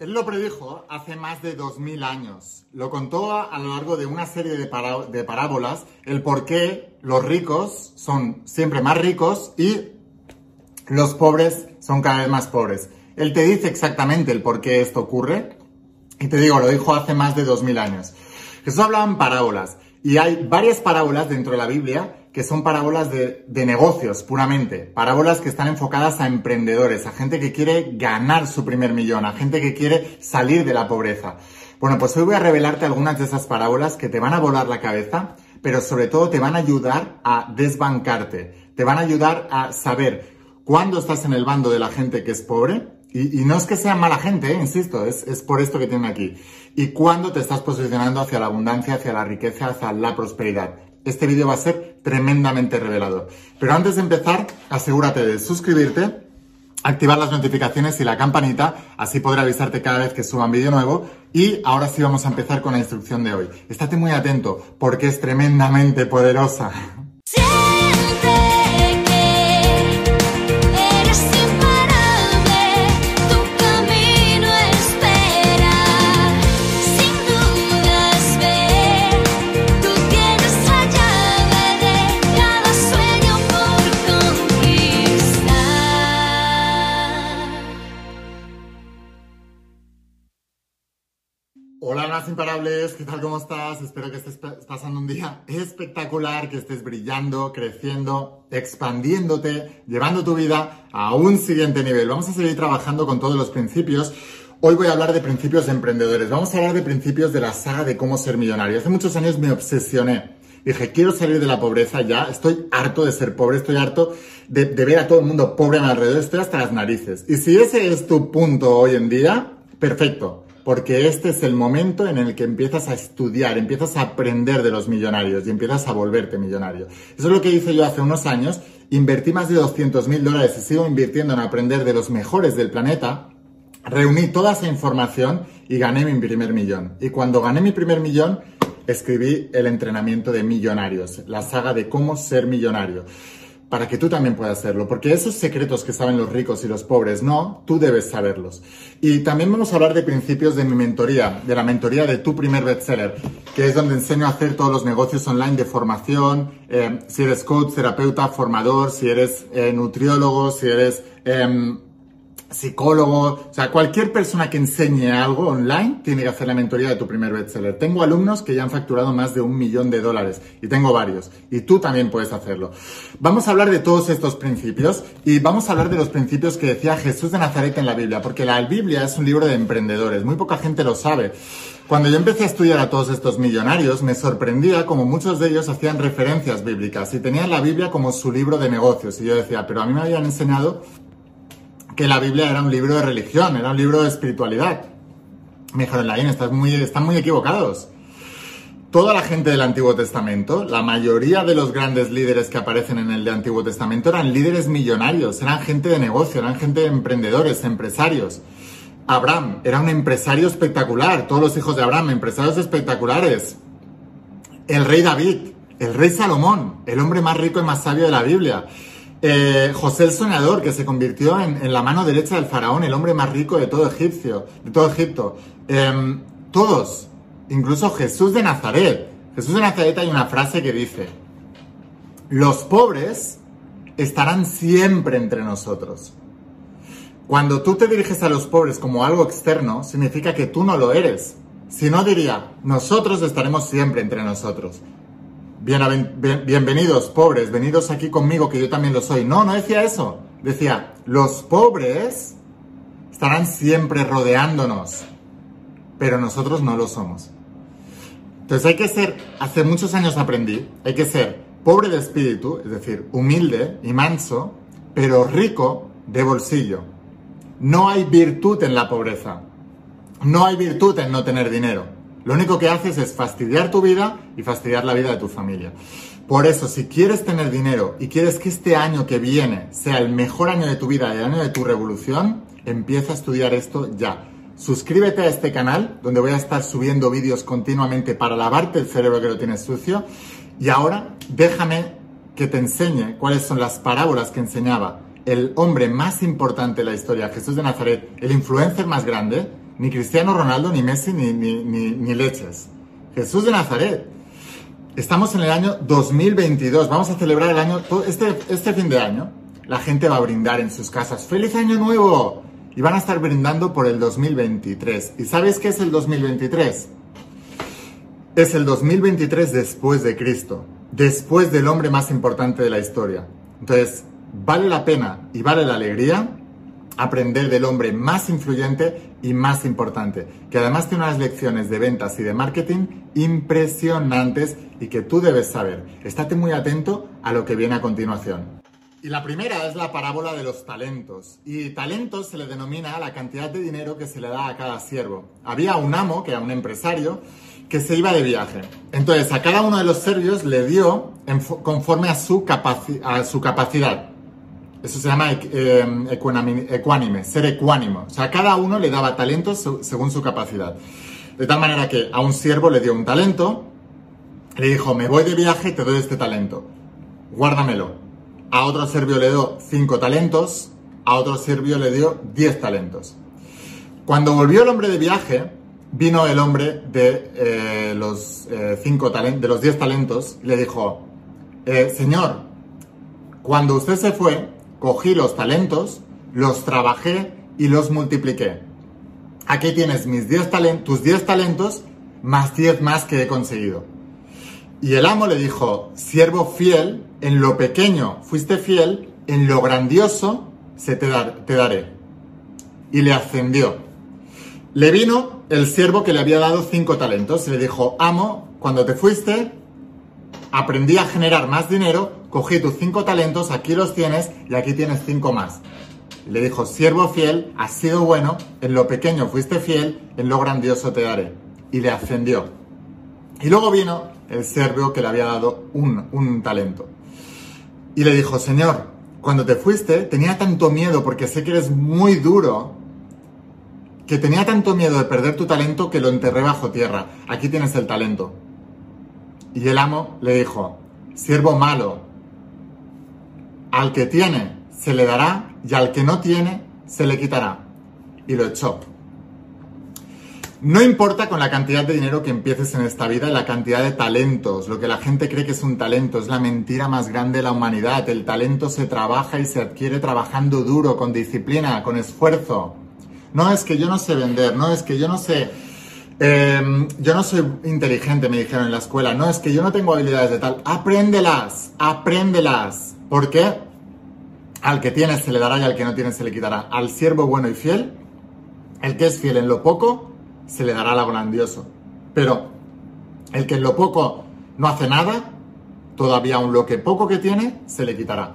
Él lo predijo hace más de 2000 años. Lo contó a lo largo de una serie de, parábolas el por qué los ricos son siempre más ricos y los pobres son cada vez más pobres. Él te dice exactamente el por qué esto ocurre y te digo, lo dijo hace más de 2000 años. Jesús hablaba en parábolas y hay varias parábolas dentro de la Biblia que son parábolas de, negocios puramente, parábolas que están enfocadas a emprendedores, a gente que quiere ganar su primer millón, a gente que quiere salir de la pobreza. Bueno, pues hoy voy a revelarte algunas de esas parábolas que te van a volar la cabeza, pero sobre todo te van a ayudar a desbancarte, te van a ayudar a saber cuándo estás en el bando de la gente que es pobre, y, no es que sean mala gente, ¿eh? insisto, es, es, por esto que tienen aquí. Y cuándo te estás posicionando hacia la abundancia, hacia la riqueza, hacia la prosperidad. Este vídeo va a ser tremendamente revelador. Pero antes de empezar, asegúrate de suscribirte, activar las notificaciones y la campanita, así podré avisarte cada vez que suba un vídeo nuevo. Y ahora sí vamos a empezar con la instrucción de hoy. Estate muy atento porque es tremendamente poderosa. ¿Qué tal? ¿Cómo estás? Espero que estés pasando un día espectacular, que estés brillando, creciendo, expandiéndote, llevando tu vida a un siguiente nivel. Vamos a seguir trabajando con todos los principios. Hoy voy a hablar de principios emprendedores. Vamos a hablar de principios de la saga de cómo ser millonario. Hace muchos años me obsesioné. Dije, quiero salir de la pobreza ya, estoy harto de ser pobre, estoy harto de, de ver a todo el mundo pobre a mi alrededor, estoy hasta las narices. Y si ese es tu punto hoy en día, perfecto porque este es el momento en el que empiezas a estudiar, empiezas a aprender de los millonarios y empiezas a volverte millonario. Eso es lo que hice yo hace unos años, invertí más de 200 mil dólares y sigo invirtiendo en aprender de los mejores del planeta, reuní toda esa información y gané mi primer millón. Y cuando gané mi primer millón, escribí el entrenamiento de millonarios, la saga de cómo ser millonario para que tú también puedas hacerlo, porque esos secretos que saben los ricos y los pobres no, tú debes saberlos. Y también vamos a hablar de principios de mi mentoría, de la mentoría de tu primer bestseller, que es donde enseño a hacer todos los negocios online de formación, eh, si eres coach, terapeuta, formador, si eres eh, nutriólogo, si eres... Em, psicólogo, o sea, cualquier persona que enseñe algo online tiene que hacer la mentoría de tu primer bestseller. Tengo alumnos que ya han facturado más de un millón de dólares y tengo varios y tú también puedes hacerlo. Vamos a hablar de todos estos principios y vamos a hablar de los principios que decía Jesús de Nazaret en la Biblia, porque la Biblia es un libro de emprendedores, muy poca gente lo sabe. Cuando yo empecé a estudiar a todos estos millonarios, me sorprendía como muchos de ellos hacían referencias bíblicas y tenían la Biblia como su libro de negocios. Y yo decía, pero a mí me habían enseñado que la Biblia era un libro de religión, era un libro de espiritualidad. Me dijeron, Laín, están muy, están muy equivocados. Toda la gente del Antiguo Testamento, la mayoría de los grandes líderes que aparecen en el de Antiguo Testamento eran líderes millonarios, eran gente de negocio, eran gente de emprendedores, empresarios. Abraham era un empresario espectacular, todos los hijos de Abraham, empresarios espectaculares. El rey David, el rey Salomón, el hombre más rico y más sabio de la Biblia. Eh, José el Soñador, que se convirtió en, la mano derecha del faraón, el hombre más rico de todo, Egipcio, de todo Egipto. Em, todos, incluso Jesús de Nazaret. Jesús de Nazaret hay una frase que dice, los pobres estarán siempre entre nosotros. Cuando tú te diriges a los pobres como algo externo, significa que tú no lo eres. Si no diría, nosotros estaremos siempre entre nosotros bienvenidos, pobres, venidos aquí conmigo, que yo también lo soy. No, no decía eso. Decía, los pobres estarán siempre rodeándonos, pero nosotros no lo somos. Entonces hay que ser, hace muchos años aprendí, hay que ser pobre de espíritu, es decir, humilde y manso, pero rico de bolsillo. No hay virtud en la pobreza. No hay virtud en no tener dinero. Lo único que haces es fastidiar tu vida y fastidiar la vida de tu familia. Por eso, si quieres tener dinero y quieres que este año que viene sea el mejor año de tu vida, el año de tu revolución, empieza a estudiar esto ya. Suscríbete a este canal, donde voy a estar subiendo vídeos continuamente para lavarte el cerebro que lo tienes sucio. Y ahora, déjame que te enseñe cuáles son las parábolas que enseñaba el hombre más importante de la historia, Jesús de Nazaret, el influencer más grande, ni Cristiano Ronaldo, ni Messi, ni, ni, ni, leches. Jesús de Nazaret. Estamos en el año 2022, vamos a celebrar el año, este, este fin de año, la gente va a brindar en sus casas. ¡Feliz Año Nuevo! Y van a estar brindando por el 2023. ¿Y sabes qué es el 2023? Es el 2023 después de Cristo, después del hombre más importante de la historia. Entonces, vale la pena y vale la alegría aprender del hombre más influyente y más importante, que además tiene unas lecciones de ventas y de marketing impresionantes y que tú debes saber. Estate muy atento a lo que viene a continuación. Y la primera es la parábola de los talentos. Y talentos se le denomina la cantidad de dinero que se le da a cada siervo. Había un amo, que era un empresario, que se iba de viaje. Entonces, a cada uno de los serbios le dio conforme a su capacidad. Eso se llama eh, ecuánime, ser ecuánimo. O sea, cada uno le daba talentos según su capacidad. De tal manera que a un siervo le dio un talento, le dijo, me voy de viaje, te doy este talento, guárdamelo. A otro serbio le dio cinco talentos, a otro serbio le dio diez talentos. Cuando volvió el hombre de viaje, vino el hombre de eh, los eh, cinco talentos, de los diez talentos, y le dijo, Señor, cuando usted se fue, cogí los talentos, los trabajé y los multipliqué. Aquí tienes mis 10 talentos, tus 10 talentos más 10 más que he conseguido. Y el amo le dijo, siervo fiel, en lo pequeño fuiste fiel, en lo grandioso se te, daré. Y le ascendió. Le vino el siervo que le había dado cinco talentos y le dijo, amo, cuando te fuiste, aprendí a generar más dinero, cogí tus cinco talentos, aquí los tienes y aquí tienes cinco más. le dijo, siervo fiel, has sido bueno, en lo pequeño fuiste fiel, en lo grandioso te daré. Y le ascendió. Y luego vino el siervo que le había dado un, un talento. Y le dijo, Señor, cuando te fuiste tenía tanto miedo porque sé que eres muy duro, que tenía tanto miedo de perder tu talento que lo enterré bajo tierra. Aquí tienes el talento. Y el amo le dijo, siervo malo, al que tiene se le dará y al que no tiene se le quitará. Y lo echó. No importa con la cantidad de dinero que empieces en esta vida, la cantidad de talentos, lo que la gente cree que es un talento, es la mentira más grande de la humanidad. El talento se trabaja y se adquiere trabajando duro, con disciplina, con esfuerzo. No es que yo no sé vender, no es que yo no sé Em, yo no soy inteligente, me dijeron en la escuela. No, es que yo no tengo habilidades de tal. Apréndelas, apréndelas. ¿Por qué? Al que tiene se le dará y al que no tiene se le quitará. Al siervo bueno y fiel, el que es fiel en lo poco, se le dará lo grandioso. Pero el que en lo poco no hace nada, todavía aún lo que poco que tiene, se le quitará.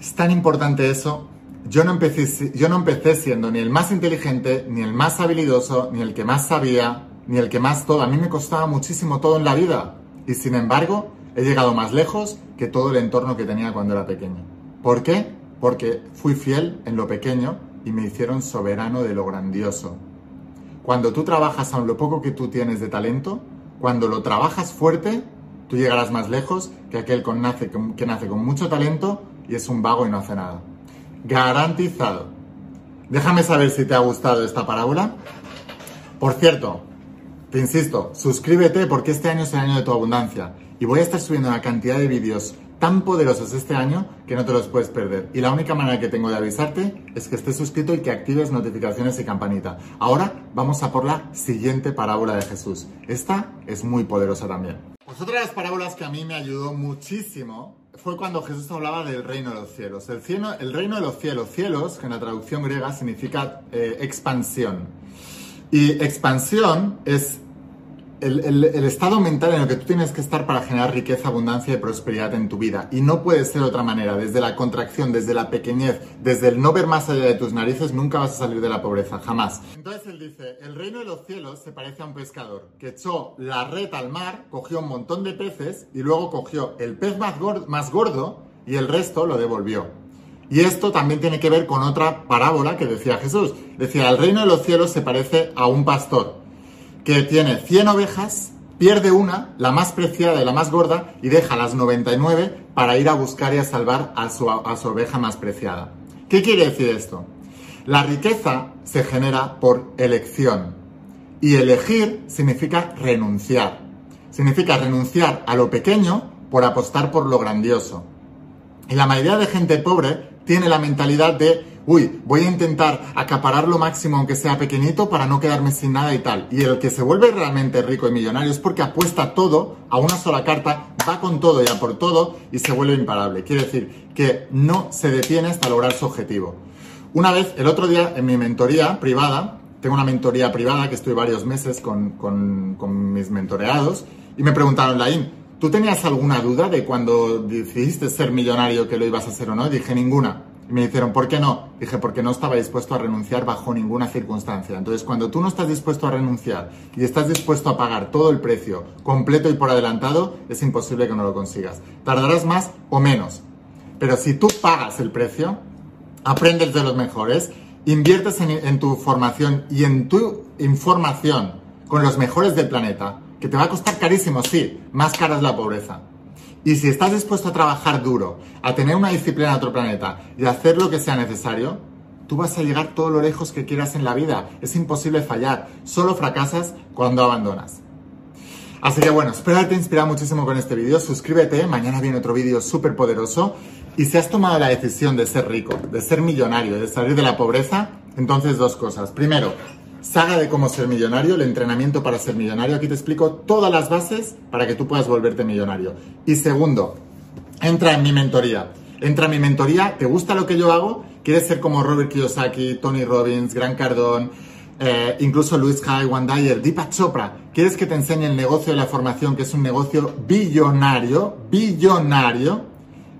Es tan importante eso yo no, empecé, yo no empecé siendo ni el más inteligente, ni el más habilidoso, ni el que más sabía, ni el que más todo. A mí me costaba muchísimo todo en la vida. Y sin embargo, he llegado más lejos que todo el entorno que tenía cuando era pequeño. ¿Por qué? Porque fui fiel en lo pequeño y me hicieron soberano de lo grandioso. Cuando tú trabajas aun lo poco que tú tienes de talento, cuando lo trabajas fuerte, tú llegarás más lejos que aquel que nace con mucho talento y es un vago y no hace nada garantizado. Déjame saber si te ha gustado esta parábola. Por cierto, te insisto, suscríbete porque este año es el año de tu abundancia y voy a estar subiendo una cantidad de vídeos tan poderosos este año que no te los puedes perder. Y la única manera que tengo de avisarte es que estés suscrito y que actives notificaciones y campanita. Ahora vamos a por la siguiente parábola de Jesús. Esta es muy poderosa también. Pues otra de las parábolas que a mí me ayudó muchísimo fue cuando Jesús hablaba del reino de los cielos. El, cielo, el reino de los cielos, cielos, que en la traducción griega significa eh, expansión. Y expansión es el, estado mental en el que tú tienes que estar para generar riqueza, abundancia y prosperidad en tu vida. Y no puede ser de otra manera. Desde la contracción, desde la pequeñez, desde el no ver más allá de tus narices, nunca vas a salir de la pobreza, jamás. Entonces él dice, el reino de los cielos se parece a un pescador que echó la red al mar, cogió un montón de peces y luego cogió el pez más gordo, más gordo y el resto lo devolvió. Y esto también tiene que ver con otra parábola que decía Jesús. Decía, el reino de los cielos se parece a un pastor que tiene 100 ovejas, pierde una, la más preciada y la más gorda, y deja las 99 para ir a buscar y a salvar a su, a su oveja más preciada. ¿Qué quiere decir esto? La riqueza se genera por elección. Y elegir significa renunciar. Significa renunciar a lo pequeño por apostar por lo grandioso. Y la mayoría de gente pobre tiene la mentalidad de, uy, voy a intentar acaparar lo máximo aunque sea pequeñito para no quedarme sin nada y tal. Y el que se vuelve realmente rico y millonario es porque apuesta todo a una sola carta, va con todo y a por todo y se vuelve imparable. Quiere decir que no se detiene hasta lograr su objetivo. Una vez, el otro día, en mi mentoría privada, tengo una mentoría privada que estoy varios meses con, mis mentoreados, y me preguntaron, Laín, ¿tú tenías alguna duda de cuando decidiste ser millonario que lo ibas a hacer o no? dije, ninguna. Me dijeron, ¿por qué no? Dije, porque no estaba dispuesto a renunciar bajo ninguna circunstancia. Entonces, cuando tú no estás dispuesto a renunciar y estás dispuesto a pagar todo el precio completo y por adelantado, es imposible que no lo consigas. Tardarás más o menos. Pero si tú pagas el precio, aprendes de los mejores, inviertes en, en tu formación y en tu información con los mejores del planeta, que te va a costar carísimo, sí, más cara es la pobreza. Y si estás dispuesto a trabajar duro, a tener una disciplina en otro planeta y a hacer lo que sea necesario, tú vas a llegar todo lo lejos que quieras en la vida. Es imposible fallar. Solo fracasas cuando abandonas. Así que bueno, espero haberte inspirado muchísimo con este vídeo. Suscríbete, mañana viene otro vídeo súper poderoso. Y si has tomado la decisión de ser rico, de ser millonario, de salir de la pobreza, entonces dos cosas. Primero, saga de cómo ser millonario, el entrenamiento para ser millonario. Aquí te explico todas las bases para que tú puedas volverte millonario. Y segundo, entra en mi mentoría. Entra en mi mentoría, ¿te gusta lo que yo hago? ¿Quieres ser como Robert Kiyosaki, Tony Robbins, Gran Cardón, eh, incluso Luis Kai, Juan Dyer, Deepak Chopra? ¿Quieres que te enseñe el negocio de la formación, que es un negocio billonario? Billonario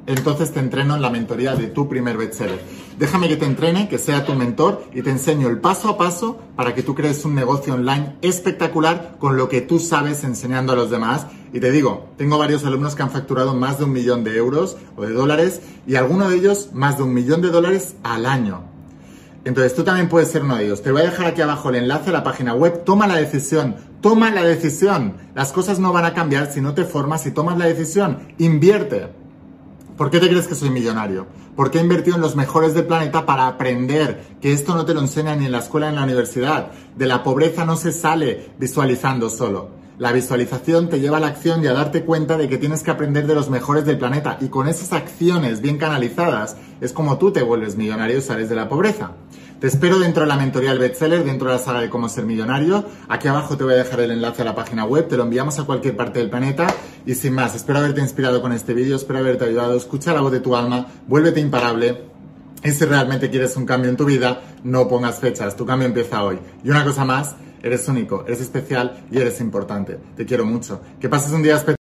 entonces te entreno en la mentoría de tu primer bestseller. Déjame que te entrene, que sea tu mentor y te enseño el paso a paso para que tú crees un negocio online espectacular con lo que tú sabes enseñando a los demás. Y te digo, tengo varios alumnos que han facturado más de un millón de euros o de dólares y alguno de ellos más de un millón de dólares al año. Entonces tú también puedes ser uno de ellos. Te voy a dejar aquí abajo el enlace a la página web. Toma la decisión. Toma la decisión. Las cosas no van a cambiar si no te formas y tomas la decisión. Invierte. ¿Por qué te crees que soy millonario? Porque he invertido en los mejores del planeta para aprender que esto no te lo enseñan ni en la escuela ni en la universidad. De la pobreza no se sale visualizando solo. La visualización te lleva a la acción y a darte cuenta de que tienes que aprender de los mejores del planeta. Y con esas acciones bien canalizadas es como tú te vuelves millonario y sales de la pobreza. Te espero dentro de la mentoría del bestseller, dentro de la sala de cómo ser millonario. Aquí abajo te voy a dejar el enlace a la página web, te lo enviamos a cualquier parte del planeta. Y sin más, espero haberte inspirado con este vídeo, espero haberte ayudado. Escucha la voz de tu alma, vuélvete imparable. Y si realmente quieres un cambio en tu vida, no pongas fechas, tu cambio empieza hoy. Y una cosa más, eres único, eres especial y eres importante. Te quiero mucho. Que pases un día especial.